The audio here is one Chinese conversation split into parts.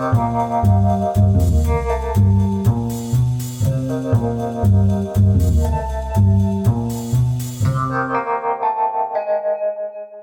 大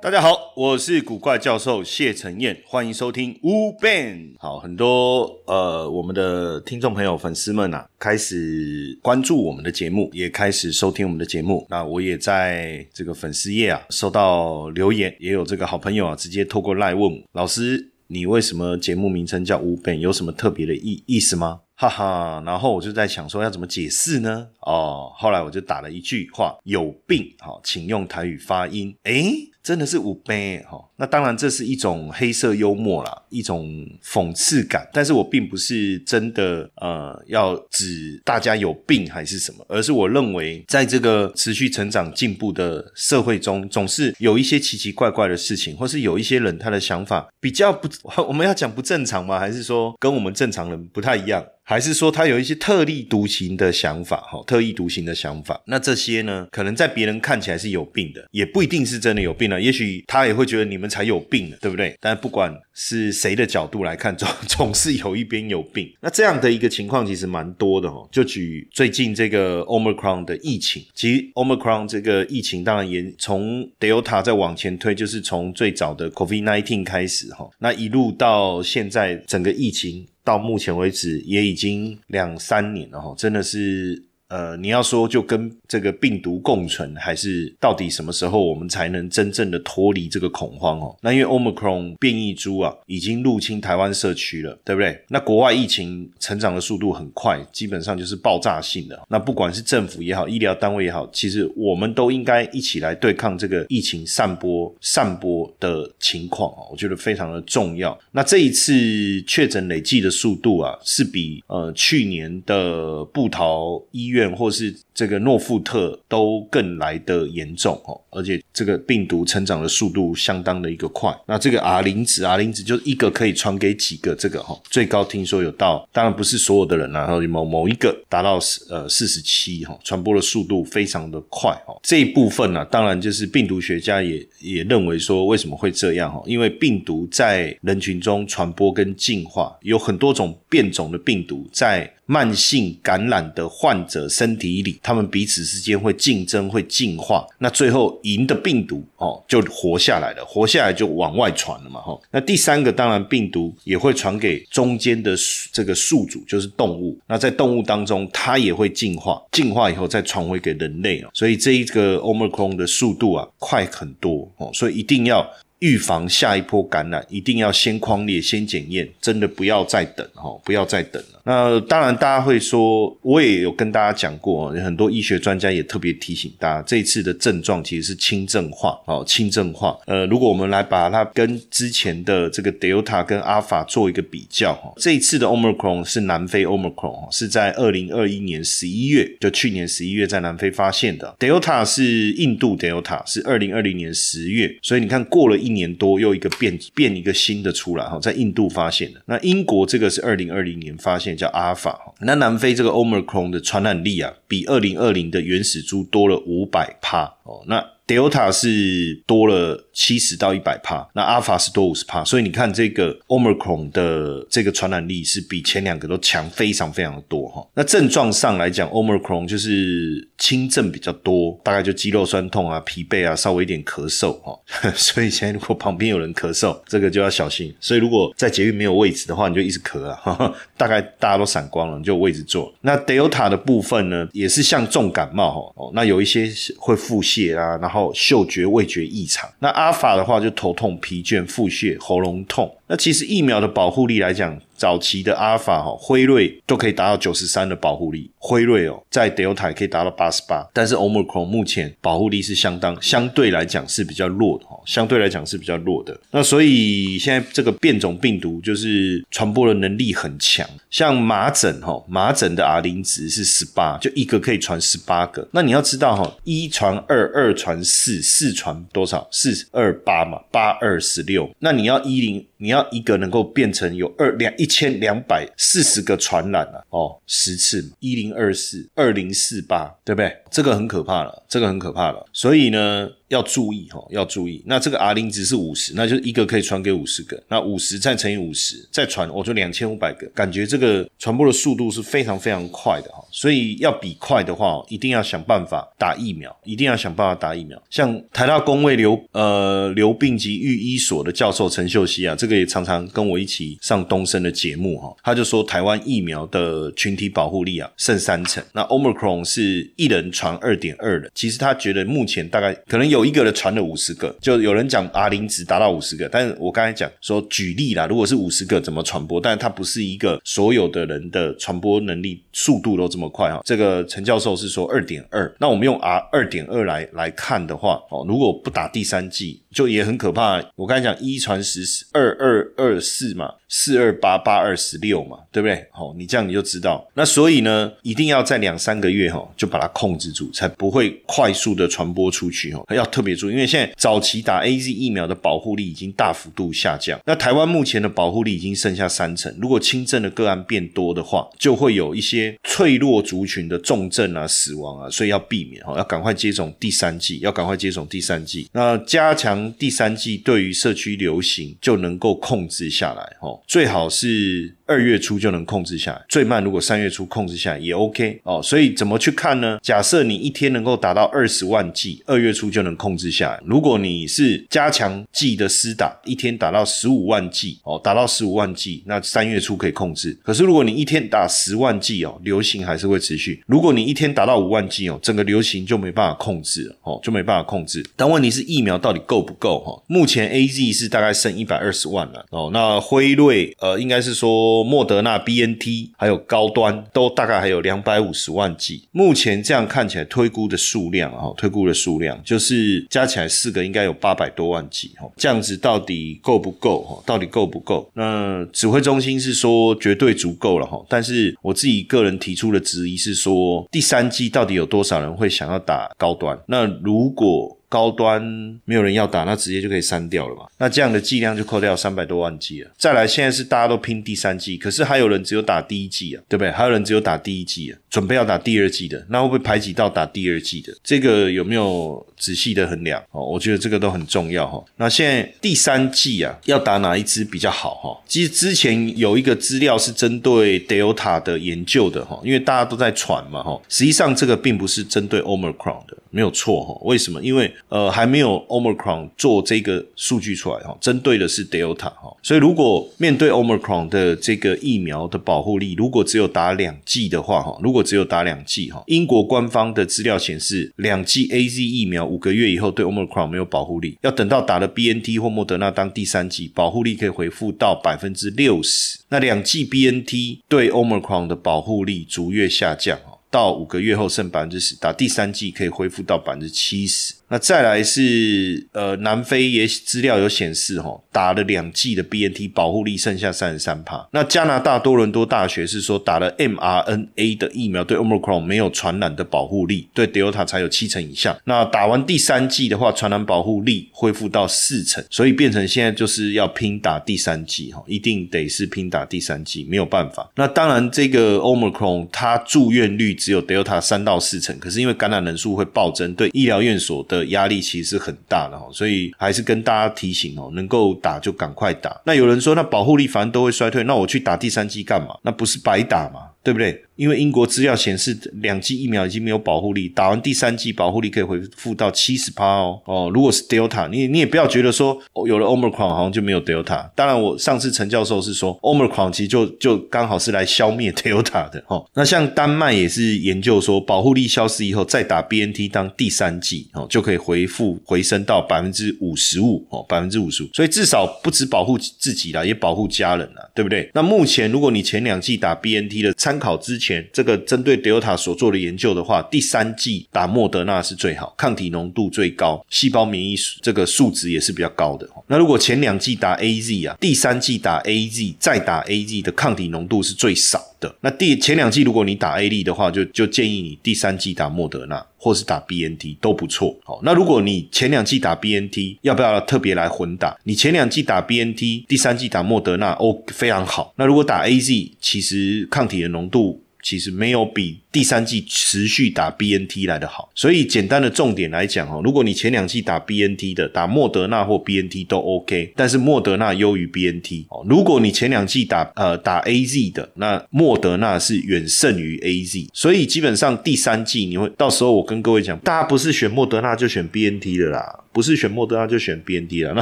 家好，我是古怪教授谢承彦，欢迎收听乌 Ben。好，很多呃我们的听众朋友、粉丝们啊，开始关注我们的节目，也开始收听我们的节目。那我也在这个粉丝页啊收到留言，也有这个好朋友啊直接透过赖问老师，你为什么节目名称叫五本有什么特别的意意思吗？哈哈，然后我就在想说要怎么解释呢？哦，后来我就打了一句话：有病，好，请用台语发音。诶，真的是五杯哈。那当然这是一种黑色幽默啦，一种讽刺感。但是我并不是真的呃要指大家有病还是什么，而是我认为在这个持续成长进步的社会中，总是有一些奇奇怪怪的事情，或是有一些人他的想法比较不，我们要讲不正常吗？还是说跟我们正常人不太一样？还是说他有一些特立独行的想法，哈，特立独行的想法。那这些呢，可能在别人看起来是有病的，也不一定是真的有病了。也许他也会觉得你们才有病呢，对不对？但不管是谁的角度来看，总 总是有一边有病。那这样的一个情况其实蛮多的，哈。就举最近这个 Omicron 的疫情，其实 Omicron 这个疫情当然也从 Delta 再往前推，就是从最早的 COVID-19 开始，哈。那一路到现在，整个疫情。到目前为止也已经两三年了哈，真的是呃，你要说就跟这个病毒共存，还是到底什么时候我们才能真正的脱离这个恐慌哦？那因为 Omicron 变异株啊，已经入侵台湾社区了，对不对？那国外疫情成长的速度很快，基本上就是爆炸性的。那不管是政府也好，医疗单位也好，其实我们都应该一起来对抗这个疫情散播散播的情况啊，我觉得非常的重要。那这一次确诊累计的速度啊，是比呃去年的布桃医院。院或是这个诺富特都更来的严重哦，而且这个病毒成长的速度相当的一个快。那这个 R 零值，R 零值就是一个可以传给几个这个哈，最高听说有到，当然不是所有的人啊，然后某某一个达到四呃四十七哈，传播的速度非常的快哦。这一部分呢，当然就是病毒学家也也认为说为什么会这样哈，因为病毒在人群中传播跟进化，有很多种变种的病毒在。慢性感染的患者身体里，他们彼此之间会竞争，会进化。那最后赢的病毒哦，就活下来了，活下来就往外传了嘛，哈。那第三个，当然病毒也会传给中间的这个宿主，就是动物。那在动物当中，它也会进化，进化以后再传回给人类啊。所以这一个 Omicron 的速度啊，快很多哦。所以一定要。预防下一波感染，一定要先框列、先检验，真的不要再等哈，不要再等了。那当然，大家会说，我也有跟大家讲过，很多医学专家也特别提醒大家，这一次的症状其实是轻症化哦，轻症化。呃，如果我们来把它跟之前的这个 Delta 跟 Alpha 做一个比较哈，这一次的 Omicron 是南非 Omicron，是在二零二一年十一月，就去年十一月在南非发现的。Delta 是印度 Delta，是二零二零年十月，所以你看过了。一年多又一个变变一个新的出来哈，在印度发现的。那英国这个是二零二零年发现叫阿尔法。那南非这个 Omicron 的传染力啊，比二零二零的原始株多了五百帕哦。那 Delta 是多了七十到一百帕，那 Alpha 是多五十帕，所以你看这个 Omicron 的这个传染力是比前两个都强非常非常的多哈。那症状上来讲，Omicron 就是轻症比较多，大概就肌肉酸痛啊、疲惫啊，稍微一点咳嗽哈。所以现在如果旁边有人咳嗽，这个就要小心。所以如果在捷运没有位置的话，你就一直咳啊，大概大家都散光了，你就有位置坐。那 Delta 的部分呢，也是像重感冒，哦，那有一些会腹泻啊，然后。嗅觉、味觉异常。那阿法的话，就头痛、疲倦、腹泻、喉咙痛。那其实疫苗的保护力来讲，早期的阿尔法哈辉瑞都可以达到九十三的保护力，辉瑞哦在 Delta 可以达到八十八，但是 Omicron 目前保护力是相当相对来讲是比较弱的哈，相对来讲是比较弱的。那所以现在这个变种病毒就是传播的能力很强，像麻疹哈，麻疹的 R 零值是十八，就一个可以传十八个。那你要知道哈，一传二，二传四，四传多少？四二八嘛，八二十六。那你要一零，你要。一个能够变成有二两一千两百四十个传染了哦，十次一零二四二零四八，对不对？这个很可怕了，这个很可怕了。所以呢，要注意哈，要注意。那这个 R 零值是五十，那就是一个可以传给五十个，那五十再乘以五十，再传我就两千五百个，感觉这个传播的速度是非常非常快的哈。所以要比快的话，一定要想办法打疫苗，一定要想办法打疫苗。像台大公卫流呃流病及预医所的教授陈秀熙啊，这个也常常跟我一起上东升的节目哈，他就说台湾疫苗的群体保护力啊剩三成，那 Omicron 是一人传二点二人，其实他觉得目前大概可能有有一个人传了五十个，就有人讲 R 零值达到五十个，但是我刚才讲说举例啦，如果是五十个怎么传播，但是它不是一个所有的人的传播能力速度都这么快哈，这个陈教授是说二点二，那我们用 R 二点二来来看的话哦，如果不打第三剂。就也很可怕。我刚才讲一传十，二二二四嘛，四二八八二十六嘛，对不对？好，你这样你就知道。那所以呢，一定要在两三个月哈，就把它控制住，才不会快速的传播出去哦。要特别注意，因为现在早期打 A Z 疫苗的保护力已经大幅度下降。那台湾目前的保护力已经剩下三成。如果轻症的个案变多的话，就会有一些脆弱族群的重症啊、死亡啊，所以要避免哈，要赶快接种第三剂，要赶快接种第三剂。那加强。第三季对于社区流行就能够控制下来，哦，最好是。二月初就能控制下来，最慢如果三月初控制下来也 OK 哦。所以怎么去看呢？假设你一天能够达到二十万剂，二月初就能控制下来。如果你是加强剂的施打，一天达到十五万剂哦，达到十五万剂，那三月初可以控制。可是如果你一天打十万剂哦，流行还是会持续。如果你一天达到五万剂哦，整个流行就没办法控制了哦，就没办法控制。但问题是疫苗到底够不够哈？目前 A Z 是大概剩一百二十万了哦，那辉瑞呃应该是说。莫德纳、B N T 还有高端都大概还有两百五十万剂，目前这样看起来推估的数量啊，推估的数量就是加起来四个应该有八百多万剂哈，这样子到底够不够哈？到底够不够？那指挥中心是说绝对足够了哈，但是我自己个人提出的质疑是说，第三季到底有多少人会想要打高端？那如果高端没有人要打，那直接就可以删掉了嘛？那这样的剂量就扣掉三百多万剂了。再来，现在是大家都拼第三剂，可是还有人只有打第一剂啊，对不对？还有人只有打第一剂啊，准备要打第二剂的，那会不会排挤到打第二剂的？这个有没有仔细的衡量？哦，我觉得这个都很重要哈。那现在第三剂啊，要打哪一支比较好哈？其实之前有一个资料是针对 Delta 的研究的哈，因为大家都在传嘛哈，实际上这个并不是针对 Omicron 的，没有错哈。为什么？因为呃，还没有 Omicron 做这个数据出来哈，针对的是 Delta 哈，所以如果面对 Omicron 的这个疫苗的保护力，如果只有打两剂的话哈，如果只有打两剂哈，英国官方的资料显示，两剂 A Z 疫苗五个月以后对 Omicron 没有保护力，要等到打了 B N T 或莫德纳当第三剂，保护力可以恢复到百分之六十。那两剂 B N T 对 Omicron 的保护力逐月下降到五个月后剩百分之十，打第三剂可以恢复到百分之七十。那再来是呃，南非也资料有显示哈，打了两剂的 B N T 保护力剩下三十三帕。那加拿大多伦多大学是说打了 m R N A 的疫苗对 Omicron 没有传染的保护力，对 Delta 才有七成以下。那打完第三剂的话，传染保护力恢复到四成，所以变成现在就是要拼打第三剂哈，一定得是拼打第三剂，没有办法。那当然这个 Omicron 它住院率只有 Delta 三到四成，可是因为感染人数会暴增，对医疗院所的。的压力其实是很大的哈，所以还是跟大家提醒哦，能够打就赶快打。那有人说，那保护力反正都会衰退，那我去打第三剂干嘛？那不是白打嘛？对不对？因为英国资料显示，两剂疫苗已经没有保护力，打完第三剂保护力可以恢复到七十趴哦。哦，如果是 Delta，你你也不要觉得说有了 Omicron 好像就没有 Delta。当然，我上次陈教授是说 Omicron 其实就就刚好是来消灭 Delta 的哦。那像丹麦也是研究说，保护力消失以后再打 BNT 当第三剂哦，就可以恢复回升到百分之五十五哦，百分之五十五。所以至少不止保护自己啦，也保护家人啦，对不对？那目前如果你前两剂打 BNT 的参考之前。前这个针对 Delta 所做的研究的话，第三剂打莫德纳是最好，抗体浓度最高，细胞免疫这个数值也是比较高的。那如果前两剂打 A Z 啊，第三剂打 A Z 再打 A Z 的抗体浓度是最少的。那第前两剂如果你打 A 利的话，就就建议你第三剂打莫德纳。或是打 B N T 都不错，好，那如果你前两季打 B N T，要不要特别来混打？你前两季打 B N T，第三季打莫德纳，哦，非常好。那如果打 A Z，其实抗体的浓度其实没有比。第三季持续打 B N T 来的好。所以简单的重点来讲哦，如果你前两季打 B N T 的，打莫德纳或 B N T 都 OK，但是莫德纳优于 B N T 哦。如果你前两季打呃打 A Z 的，那莫德纳是远胜于 A Z。所以基本上第三季你会到时候我跟各位讲，大家不是选莫德纳就选 B N T 的啦。不是选莫德纳就选 B N D 了，那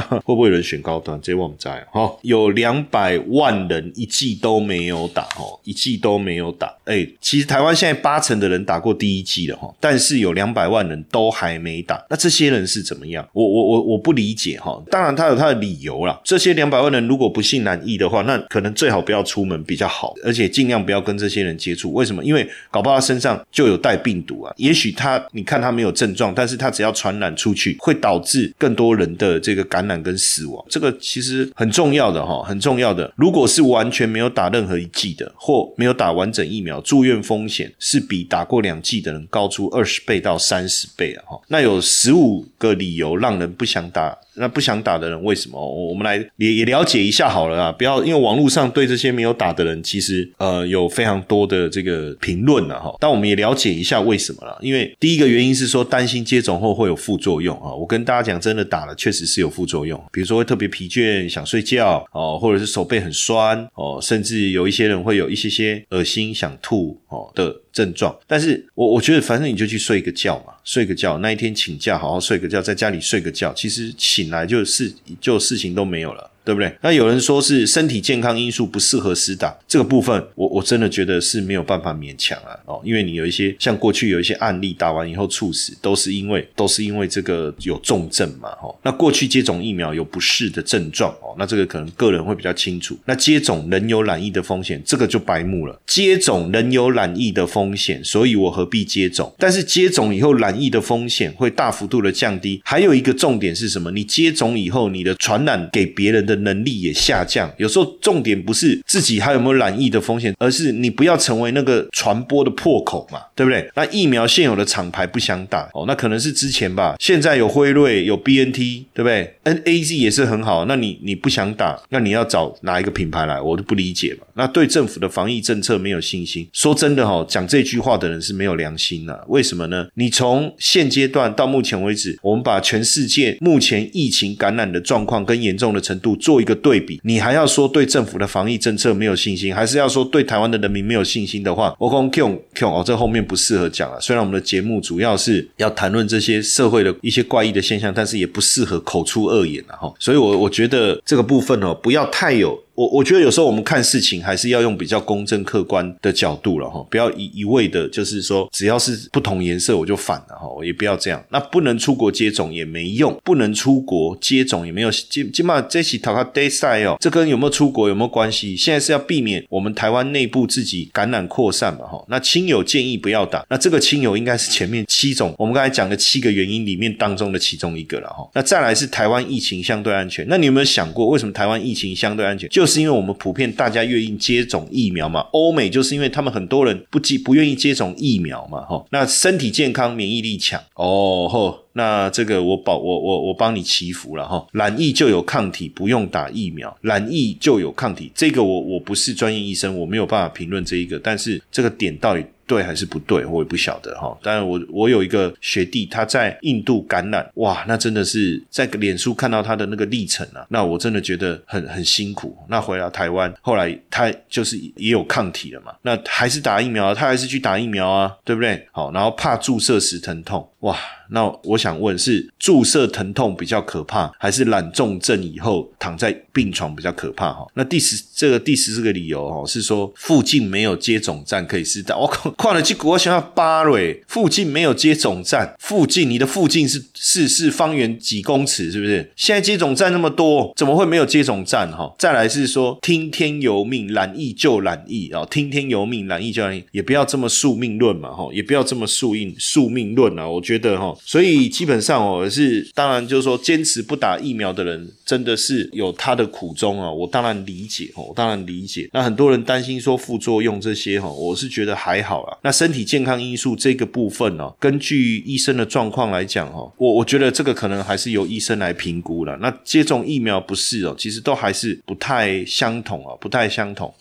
会不会有人选高端？这我们在哈，有两百万人一季都没有打哦，一季都没有打。哎，其实台湾现在八成的人打过第一剂了哈，但是有两百万人都还没打。那这些人是怎么样？我我我我不理解哈。当然他有他的理由啦。这些两百万人如果不信难易的话，那可能最好不要出门比较好，而且尽量不要跟这些人接触。为什么？因为搞不好他身上就有带病毒啊。也许他你看他没有症状，但是他只要传染出去，会导致更多人的这个感染跟死亡，这个其实很重要的哈，很重要的。如果是完全没有打任何一剂的，或没有打完整疫苗，住院风险是是比打过两季的人高出二十倍到三十倍啊！哈，那有十五个理由让人不想打。那不想打的人为什么？我们来也也了解一下好了啊！不要因为网络上对这些没有打的人，其实呃有非常多的这个评论了哈。但我们也了解一下为什么了。因为第一个原因是说担心接种后会有副作用啊。我跟大家讲，真的打了确实是有副作用，比如说会特别疲倦、想睡觉哦，或者是手背很酸哦，甚至有一些人会有一些些恶心、想吐哦的。症状，但是我我觉得反正你就去睡个觉嘛，睡个觉，那一天请假好好睡个觉，在家里睡个觉，其实醒来就是就事情都没有了。对不对？那有人说是身体健康因素不适合施打这个部分，我我真的觉得是没有办法勉强啊哦，因为你有一些像过去有一些案例打完以后猝死，都是因为都是因为这个有重症嘛哦。那过去接种疫苗有不适的症状哦，那这个可能个人会比较清楚。那接种仍有染疫的风险，这个就白目了。接种仍有染疫的风险，所以我何必接种？但是接种以后染疫的风险会大幅度的降低。还有一个重点是什么？你接种以后，你的传染给别人的。能力也下降，有时候重点不是自己还有没有染疫的风险，而是你不要成为那个传播的破口嘛，对不对？那疫苗现有的厂牌不想打哦，那可能是之前吧，现在有辉瑞有 B N T，对不对？N A Z 也是很好，那你你不想打，那你要找哪一个品牌来？我都不理解嘛。那对政府的防疫政策没有信心，说真的哈，讲这句话的人是没有良心的。为什么呢？你从现阶段到目前为止，我们把全世界目前疫情感染的状况跟严重的程度做一个对比，你还要说对政府的防疫政策没有信心，还是要说对台湾的人民没有信心的话，我讲 Q Q 哦，这后面不适合讲了。虽然我们的节目主要是要谈论这些社会的一些怪异的现象，但是也不适合口出恶言了哈。所以，我我觉得这个部分哦，不要太有。我我觉得有时候我们看事情还是要用比较公正客观的角度了哈，不要一一味的，就是说只要是不同颜色我就反了哈，也不要这样。那不能出国接种也没用，不能出国接种也没有。今今嘛这起讨个 day side 哦，这跟有没有出国有没有关系？现在是要避免我们台湾内部自己感染扩散嘛哈。那亲友建议不要打，那这个亲友应该是前面七种我们刚才讲的七个原因里面当中的其中一个了哈。那再来是台湾疫情相对安全，那你有没有想过为什么台湾疫情相对安全？就就是因为我们普遍大家愿意接种疫苗嘛，欧美就是因为他们很多人不接不愿意接种疫苗嘛，哈，那身体健康、免疫力强，哦吼，那这个我保我我我帮你祈福了哈，染疫就有抗体，不用打疫苗，染疫就有抗体，这个我我不是专业医生，我没有办法评论这一个，但是这个点到底。对还是不对，我也不晓得哈。但我我有一个学弟，他在印度感染，哇，那真的是在脸书看到他的那个历程啊，那我真的觉得很很辛苦。那回到台湾，后来他就是也有抗体了嘛，那还是打疫苗，他还是去打疫苗啊，对不对？好，然后怕注射时疼痛，哇。那我想问，是注射疼痛比较可怕，还是染重症以后躺在病床比较可怕？哈，那第十这个第十四个理由哦，是说附近没有接种站可以施打。我靠，跨了去国想要巴瑞附近没有接种站，附近你的附近是是是方圆几公尺，是不是？现在接种站那么多，怎么会没有接种站？哈，再来是说听天由命，染疫就染疫啊，听天由命，染疫就染疫，也不要这么宿命论嘛，哈，也不要这么宿命宿命论啊，我觉得哈。所以基本上哦，是当然就是说，坚持不打疫苗的人真的是有他的苦衷啊。我当然理解哦，我当然理解。那很多人担心说副作用这些哈，我是觉得还好啦。那身体健康因素这个部分呢，根据医生的状况来讲哈，我我觉得这个可能还是由医生来评估了。那接种疫苗不是哦，其实都还是不太相同啊，不太相同。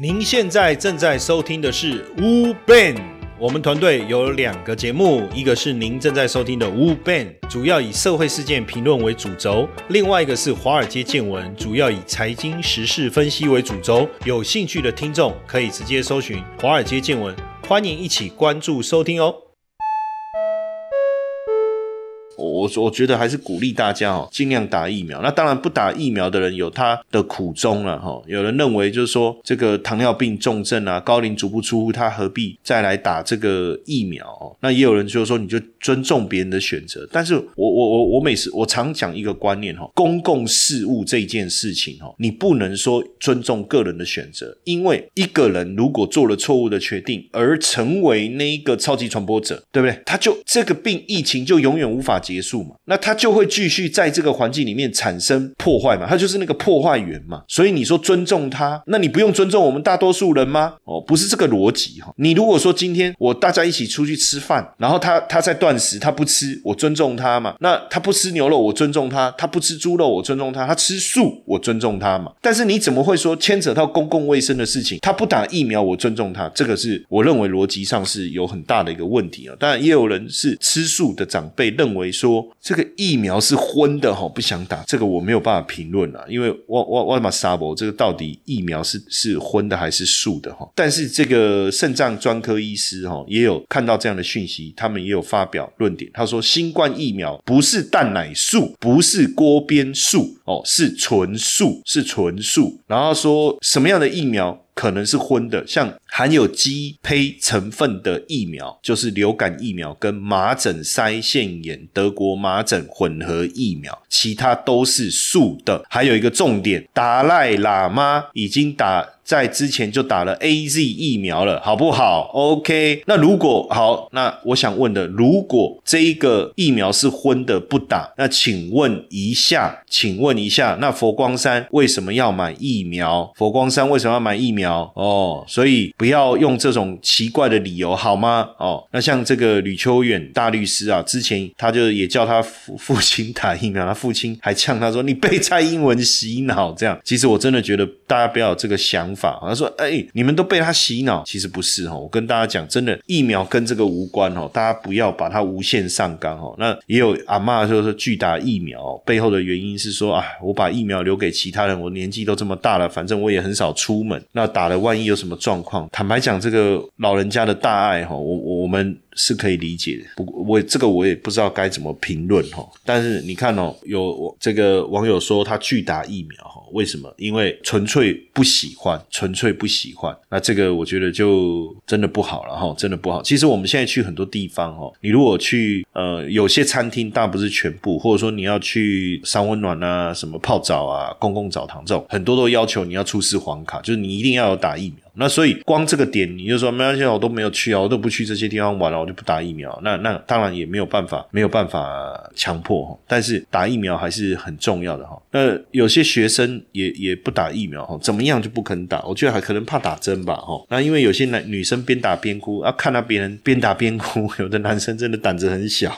您现在正在收听的是乌 Ben，我们团队有两个节目，一个是您正在收听的 Wu Ban，主要以社会事件评论为主轴；另外一个是华尔街见闻，主要以财经时事分析为主轴。有兴趣的听众可以直接搜寻华尔街见闻，欢迎一起关注收听哦。我我觉得还是鼓励大家哦，尽量打疫苗。那当然不打疫苗的人有他的苦衷了哈。有人认为就是说这个糖尿病重症啊，高龄足不出户，他何必再来打这个疫苗？那也有人就是说你就尊重别人的选择。但是我我我我每次我常讲一个观念哈，公共事务这件事情哈，你不能说尊重个人的选择，因为一个人如果做了错误的决定而成为那一个超级传播者，对不对？他就这个病疫情就永远无法解。结束嘛，那他就会继续在这个环境里面产生破坏嘛，他就是那个破坏源嘛。所以你说尊重他，那你不用尊重我们大多数人吗？哦，不是这个逻辑哈。你如果说今天我大家一起出去吃饭，然后他他在断食，他不吃，我尊重他嘛。那他不吃牛肉，我尊重他；他不吃猪肉，我尊重他；他吃素，我尊重他嘛。但是你怎么会说牵扯到公共卫生的事情，他不打疫苗，我尊重他？这个是我认为逻辑上是有很大的一个问题啊。当然，也有人是吃素的长辈认为。说这个疫苗是荤的哈，不想打，这个我没有办法评论了，因为我我我马沙博这个到底疫苗是是荤的还是素的哈？但是这个肾脏专科医师哈也有看到这样的讯息，他们也有发表论点，他说新冠疫苗不是蛋奶素，不是锅边素哦，是纯素，是纯素，然后说什么样的疫苗？可能是荤的，像含有鸡胚成分的疫苗，就是流感疫苗跟麻疹腮腺炎德国麻疹混合疫苗，其他都是素的。还有一个重点，达赖喇嘛已经打。在之前就打了 A Z 疫苗了，好不好？OK，那如果好，那我想问的，如果这一个疫苗是荤的不打，那请问一下，请问一下，那佛光山为什么要买疫苗？佛光山为什么要买疫苗？哦，所以不要用这种奇怪的理由好吗？哦，那像这个吕秋远大律师啊，之前他就也叫他父父亲打疫苗，他父亲还呛他说你被蔡英文洗脑这样。其实我真的觉得大家不要有这个想。法，他说：“哎，你们都被他洗脑，其实不是哈。我跟大家讲，真的疫苗跟这个无关哦，大家不要把它无限上纲哦。那也有阿妈说说拒打疫苗背后的原因是说啊，我把疫苗留给其他人，我年纪都这么大了，反正我也很少出门，那打了万一有什么状况？坦白讲，这个老人家的大爱哈，我我们。”是可以理解的，不过我这个我也不知道该怎么评论哈。但是你看哦，有这个网友说他拒打疫苗哈，为什么？因为纯粹不喜欢，纯粹不喜欢。那这个我觉得就真的不好了哈，真的不好。其实我们现在去很多地方哈，你如果去呃有些餐厅，但不是全部，或者说你要去三温暖啊、什么泡澡啊、公共澡堂这种，很多都要求你要出示黄卡，就是你一定要有打疫苗。那所以光这个点，你就说没关系，我都没有去啊，我都不去这些地方玩了，我就不打疫苗。那那当然也没有办法，没有办法强迫哈。但是打疫苗还是很重要的哈。那有些学生也也不打疫苗哈，怎么样就不肯打？我觉得还可能怕打针吧哈。那因为有些男女生边打边哭啊，看到别人边打边哭，有的男生真的胆子很小，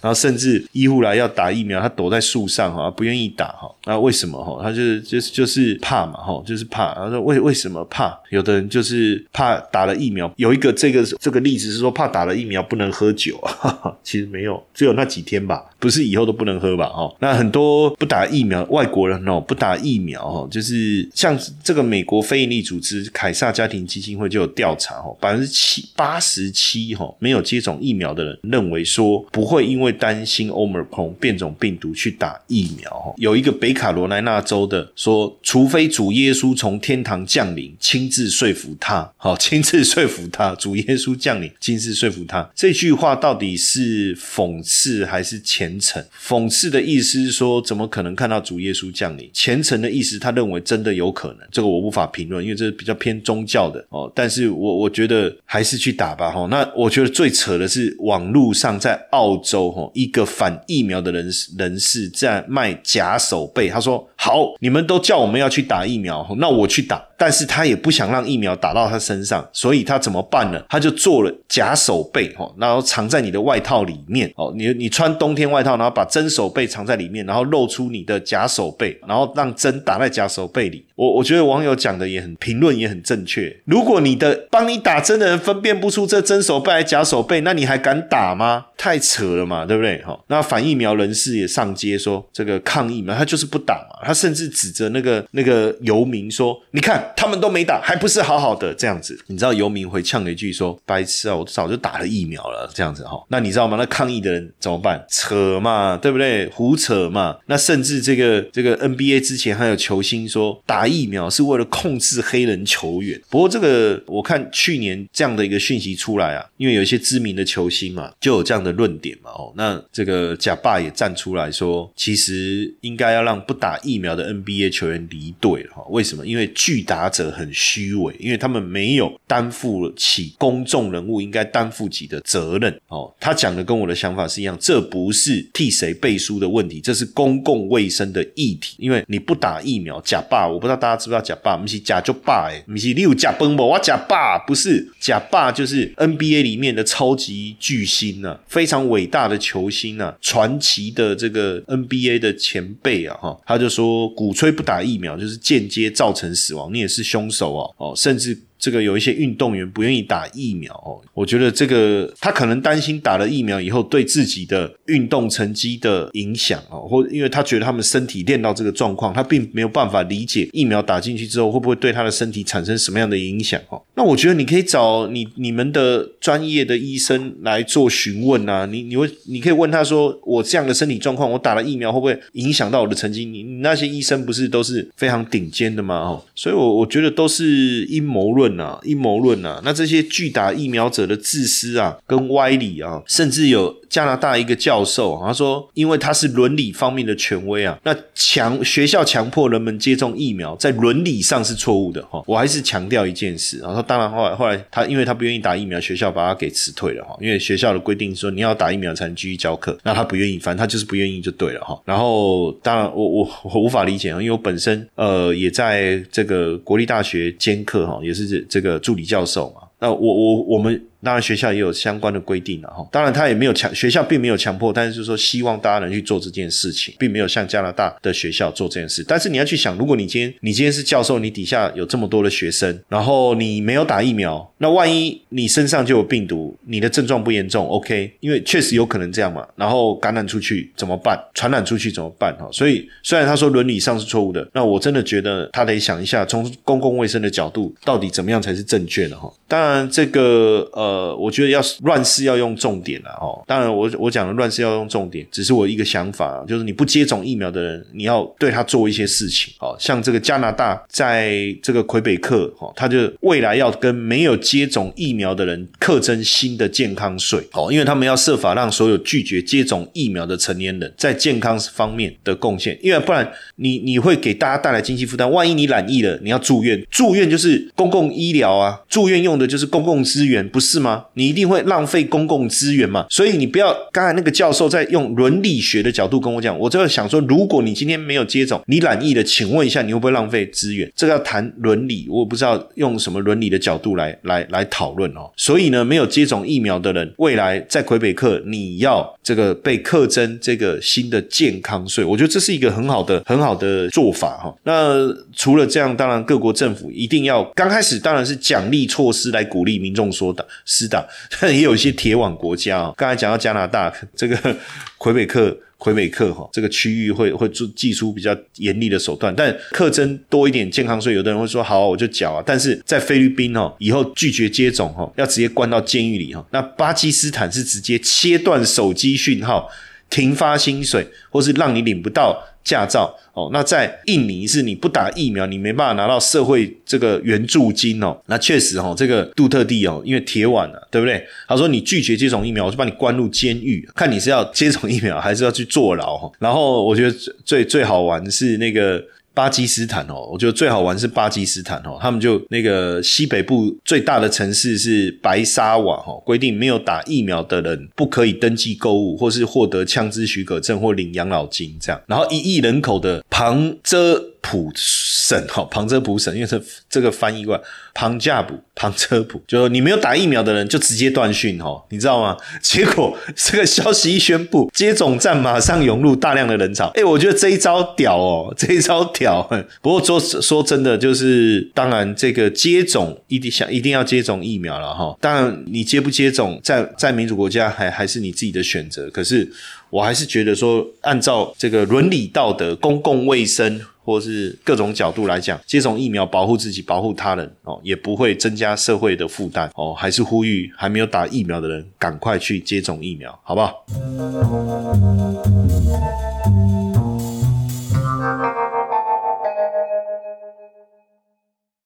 然后甚至医护来要打疫苗，他躲在树上哈，不愿意打哈。那为什么哈？他就是就是就是怕嘛哈，就是怕。他说为为什么怕？有。有的人就是怕打了疫苗，有一个这个这个例子是说怕打了疫苗不能喝酒啊，其实没有，只有那几天吧，不是以后都不能喝吧？哈，那很多不打疫苗外国人哦，不打疫苗哦，就是像这个美国非营利组织凯撒家庭基金会就有调查哦，百分之七八十七哈没有接种疫苗的人认为说不会因为担心欧美空变种病毒去打疫苗哈，有一个北卡罗来纳州的说，除非主耶稣从天堂降临亲自。说服他，好，亲自说服他，主耶稣降临，亲自说服他。这句话到底是讽刺还是虔诚？讽刺的意思是说，怎么可能看到主耶稣降临？虔诚的意思，他认为真的有可能。这个我无法评论，因为这是比较偏宗教的哦。但是我我觉得还是去打吧，哈。那我觉得最扯的是，网络上在澳洲，哈，一个反疫苗的人人士在卖假手背，他说。好，你们都叫我们要去打疫苗，那我去打。但是他也不想让疫苗打到他身上，所以他怎么办呢？他就做了假手背，哦，然后藏在你的外套里面，哦，你你穿冬天外套，然后把真手背藏在里面，然后露出你的假手背，然后让针打在假手背里。我我觉得网友讲的也很评论也很正确。如果你的帮你打针的人分辨不出这真手背还是假手背，那你还敢打吗？太扯了嘛，对不对？哈，那反疫苗人士也上街说这个抗疫嘛，他就是不打嘛，他甚至指着那个那个游民说，你看。他们都没打，还不是好好的这样子？你知道游民回呛了一句说：“白痴啊，我早就打了疫苗了。”这样子哈，那你知道吗？那抗议的人怎么办？扯嘛，对不对？胡扯嘛。那甚至这个这个 NBA 之前还有球星说打疫苗是为了控制黑人球员。不过这个我看去年这样的一个讯息出来啊，因为有一些知名的球星嘛，就有这样的论点嘛。哦，那这个假爸也站出来说，其实应该要让不打疫苗的 NBA 球员离队了哈。为什么？因为拒。打者很虚伪，因为他们没有担负起公众人物应该担负起的责任。哦，他讲的跟我的想法是一样，这不是替谁背书的问题，这是公共卫生的议题。因为你不打疫苗，假爸，我不知道大家知不知道假爸，不是假就爸，哎，不是你有假崩不？我假爸不是假爸，就是 NBA 里面的超级巨星啊，非常伟大的球星啊，传奇的这个 NBA 的前辈啊，哈，他就说鼓吹不打疫苗就是间接造成死亡，你也。是凶手啊，哦，甚至。这个有一些运动员不愿意打疫苗哦，我觉得这个他可能担心打了疫苗以后对自己的运动成绩的影响哦，或因为他觉得他们身体练到这个状况，他并没有办法理解疫苗打进去之后会不会对他的身体产生什么样的影响哦。那我觉得你可以找你你们的专业的医生来做询问啊，你你会你可以问他说，我这样的身体状况，我打了疫苗会不会影响到我的成绩？你那些医生不是都是非常顶尖的吗？哦，所以我我觉得都是阴谋论。啊阴谋论啊，那这些拒打疫苗者的自私啊，跟歪理啊，甚至有加拿大一个教授，他说，因为他是伦理方面的权威啊，那强学校强迫人们接种疫苗，在伦理上是错误的哈。我还是强调一件事，然后当然后来后来他因为他不愿意打疫苗，学校把他给辞退了哈，因为学校的规定说你要打疫苗才能继续教课，那他不愿意，反正他就是不愿意就对了哈。然后当然我我我无法理解啊，因为我本身呃也在这个国立大学兼课哈，也是这。个助理教授嘛，那我我我们。当然，学校也有相关的规定了哈。当然，他也没有强，学校并没有强迫，但是就是说，希望大家能去做这件事情，并没有像加拿大的学校做这件事。但是你要去想，如果你今天你今天是教授，你底下有这么多的学生，然后你没有打疫苗，那万一你身上就有病毒，你的症状不严重，OK？因为确实有可能这样嘛。然后感染出去怎么办？传染出去怎么办？哈，所以虽然他说伦理上是错误的，那我真的觉得他得想一下，从公共卫生的角度，到底怎么样才是正确的哈。当然，这个呃。呃，我觉得要乱世要用重点了哦。当然，我我讲的乱世要用重点，只是我一个想法，就是你不接种疫苗的人，你要对他做一些事情。哦，像这个加拿大在这个魁北克，哦，他就未来要跟没有接种疫苗的人课征新的健康税。哦，因为他们要设法让所有拒绝接种疫苗的成年人在健康方面的贡献，因为不然你你会给大家带来经济负担。万一你染疫了，你要住院，住院就是公共医疗啊，住院用的就是公共资源，不是。吗？你一定会浪费公共资源嘛？所以你不要刚才那个教授在用伦理学的角度跟我讲，我就在想说，如果你今天没有接种，你染疫了，请问一下，你会不会浪费资源？这个要谈伦理，我不知道用什么伦理的角度来来来讨论哦。所以呢，没有接种疫苗的人，未来在魁北克你要这个被课征这个新的健康税，我觉得这是一个很好的很好的做法哈。那除了这样，当然各国政府一定要刚开始当然是奖励措施来鼓励民众说的。是的，也有一些铁网国家哦。刚才讲到加拿大这个魁北克，魁北克哈这个区域会会做寄出比较严厉的手段，但课征多一点健康税，有的人会说好，我就缴啊。但是在菲律宾哦，以后拒绝接种哈，要直接关到监狱里哈。那巴基斯坦是直接切断手机讯号，停发薪水，或是让你领不到。驾照哦，那在印尼是你不打疫苗，你没办法拿到社会这个援助金哦。那确实哦，这个杜特地哦，因为铁腕了，对不对？他说你拒绝接种疫苗，我就把你关入监狱，看你是要接种疫苗还是要去坐牢哈。然后我觉得最最好玩的是那个。巴基斯坦哦，我觉得最好玩是巴基斯坦哦，他们就那个西北部最大的城市是白沙瓦哦，规定没有打疫苗的人不可以登记购物，或是获得枪支许可证或领养老金这样。然后一亿人口的。旁遮普省，哈，旁遮普省，因为这这个翻译过来，旁加普，旁遮普，就你没有打疫苗的人就直接断讯，哈，你知道吗？结果 这个消息一宣布，接种站马上涌入大量的人潮，哎，我觉得这一招屌哦，这一招屌。不过说说真的，就是当然这个接种一定想一定要接种疫苗了，哈。当然你接不接种，在在民主国家还还是你自己的选择，可是。我还是觉得说，按照这个伦理道德、公共卫生或是各种角度来讲，接种疫苗保护自己、保护他人哦，也不会增加社会的负担哦。还是呼吁还没有打疫苗的人，赶快去接种疫苗，好不好？